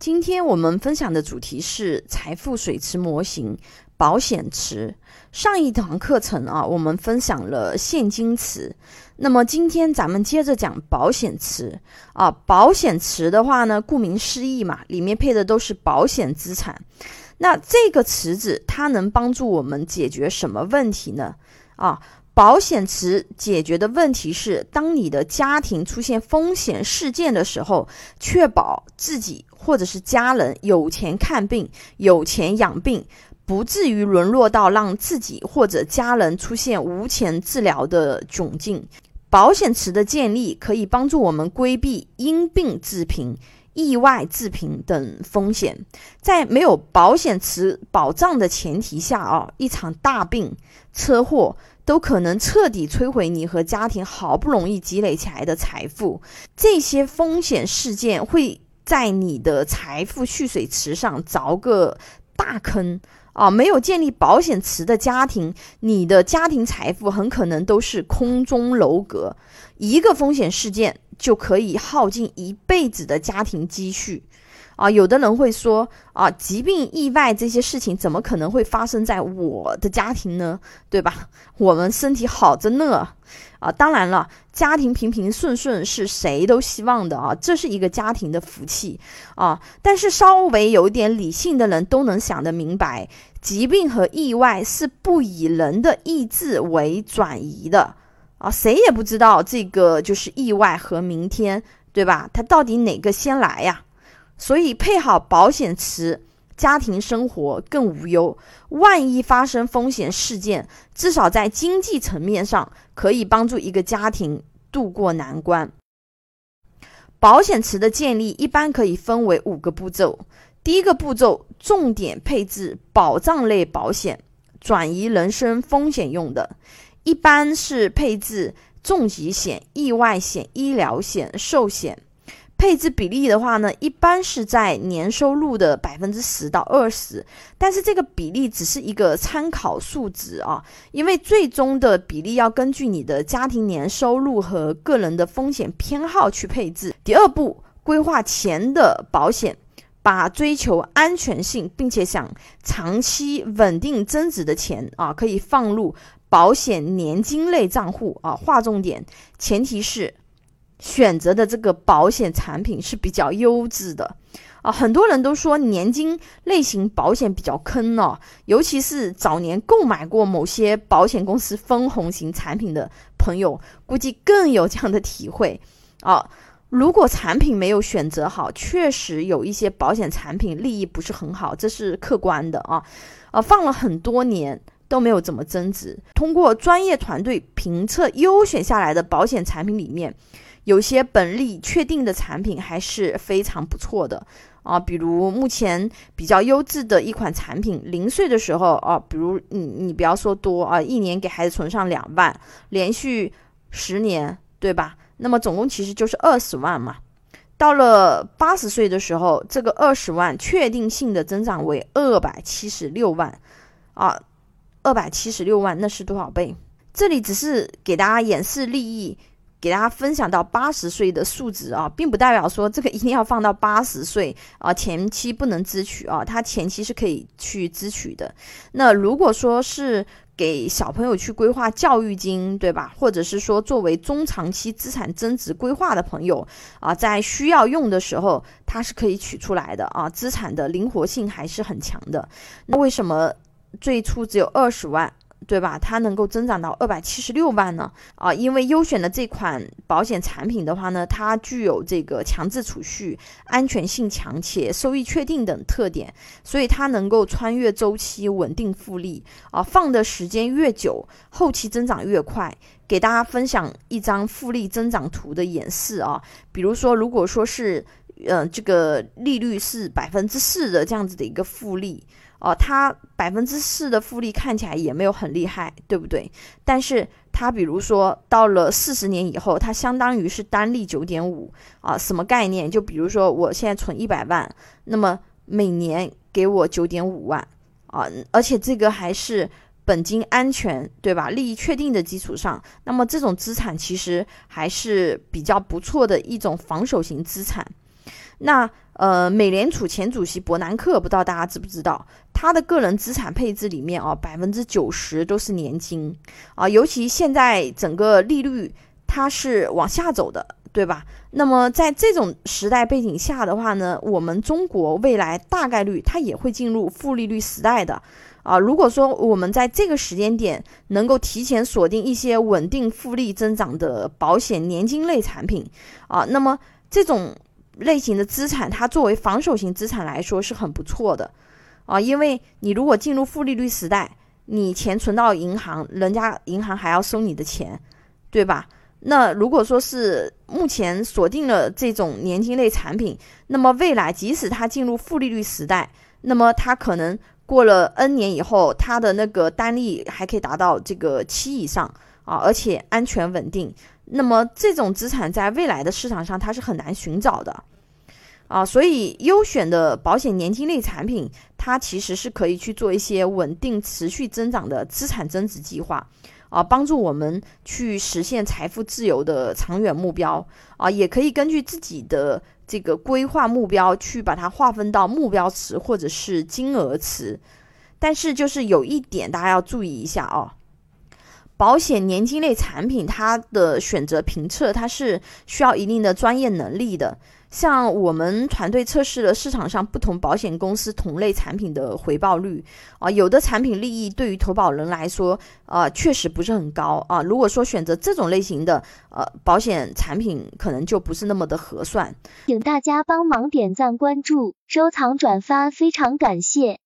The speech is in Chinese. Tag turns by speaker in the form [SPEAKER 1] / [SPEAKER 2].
[SPEAKER 1] 今天我们分享的主题是财富水池模型——保险池。上一堂课程啊，我们分享了现金池。那么今天咱们接着讲保险池啊。保险池的话呢，顾名思义嘛，里面配的都是保险资产。那这个池子它能帮助我们解决什么问题呢？啊？保险池解决的问题是，当你的家庭出现风险事件的时候，确保自己或者是家人有钱看病、有钱养病，不至于沦落到让自己或者家人出现无钱治疗的窘境。保险池的建立可以帮助我们规避因病致贫、意外致贫等风险。在没有保险池保障的前提下，啊，一场大病、车祸。都可能彻底摧毁你和家庭好不容易积累起来的财富。这些风险事件会在你的财富蓄水池上凿个大坑啊！没有建立保险池的家庭，你的家庭财富很可能都是空中楼阁。一个风险事件就可以耗尽一辈子的家庭积蓄。啊，有的人会说啊，疾病、意外这些事情怎么可能会发生在我的家庭呢？对吧？我们身体好着呢。啊，当然了，家庭平平顺顺是谁都希望的啊，这是一个家庭的福气啊。但是稍微有点理性的人都能想得明白，疾病和意外是不以人的意志为转移的啊，谁也不知道这个就是意外和明天，对吧？它到底哪个先来呀？所以配好保险池，家庭生活更无忧。万一发生风险事件，至少在经济层面上可以帮助一个家庭渡过难关。保险池的建立一般可以分为五个步骤。第一个步骤，重点配置保障类保险，转移人身风险用的，一般是配置重疾险、意外险、医疗险、寿险。配置比例的话呢，一般是在年收入的百分之十到二十，但是这个比例只是一个参考数值啊，因为最终的比例要根据你的家庭年收入和个人的风险偏好去配置。第二步，规划钱的保险，把追求安全性并且想长期稳定增值的钱啊，可以放入保险年金类账户啊，划重点，前提是。选择的这个保险产品是比较优质的啊，很多人都说年金类型保险比较坑哦，尤其是早年购买过某些保险公司分红型产品的朋友，估计更有这样的体会啊。如果产品没有选择好，确实有一些保险产品利益不是很好，这是客观的啊。呃，放了很多年都没有怎么增值，通过专业团队评测优选下来的保险产品里面。有些本利确定的产品还是非常不错的啊，比如目前比较优质的一款产品，零岁的时候啊，比如你你不要说多啊，一年给孩子存上两万，连续十年，对吧？那么总共其实就是二十万嘛。到了八十岁的时候，这个二十万确定性的增长为二百七十六万啊，二百七十六万那是多少倍？这里只是给大家演示利益。给大家分享到八十岁的数值啊，并不代表说这个一定要放到八十岁啊，前期不能支取啊，它前期是可以去支取的。那如果说是给小朋友去规划教育金，对吧？或者是说作为中长期资产增值规划的朋友啊，在需要用的时候，它是可以取出来的啊，资产的灵活性还是很强的。那为什么最初只有二十万？对吧？它能够增长到二百七十六万呢？啊，因为优选的这款保险产品的话呢，它具有这个强制储蓄、安全性强且收益确定等特点，所以它能够穿越周期、稳定复利啊，放的时间越久，后期增长越快。给大家分享一张复利增长图的演示啊，比如说，如果说是，嗯，这个利率是百分之四的这样子的一个复利。哦，它百分之四的复利看起来也没有很厉害，对不对？但是它比如说到了四十年以后，它相当于是单利九点五啊，什么概念？就比如说我现在存一百万，那么每年给我九点五万啊，而且这个还是本金安全，对吧？利益确定的基础上，那么这种资产其实还是比较不错的一种防守型资产。那呃，美联储前主席伯南克，不知道大家知不知道，他的个人资产配置里面啊，百分之九十都是年金啊，尤其现在整个利率它是往下走的，对吧？那么在这种时代背景下的话呢，我们中国未来大概率它也会进入负利率时代的啊。如果说我们在这个时间点能够提前锁定一些稳定复利增长的保险年金类产品啊，那么这种。类型的资产，它作为防守型资产来说是很不错的，啊，因为你如果进入负利率时代，你钱存到银行，人家银行还要收你的钱，对吧？那如果说是目前锁定了这种年金类产品，那么未来即使它进入负利率时代，那么它可能过了 N 年以后，它的那个单利还可以达到这个七以上啊，而且安全稳定。那么这种资产在未来的市场上，它是很难寻找的，啊，所以优选的保险年金类产品，它其实是可以去做一些稳定持续增长的资产增值计划，啊，帮助我们去实现财富自由的长远目标，啊，也可以根据自己的这个规划目标去把它划分到目标池或者是金额池，但是就是有一点大家要注意一下哦。保险年金类产品，它的选择评测，它是需要一定的专业能力的。像我们团队测试了市场上不同保险公司同类产品的回报率啊，有的产品利益对于投保人来说，啊，确实不是很高啊。如果说选择这种类型的呃保险产品，可能就不是那么的合算。
[SPEAKER 2] 请大家帮忙点赞、关注、收藏、转发，非常感谢。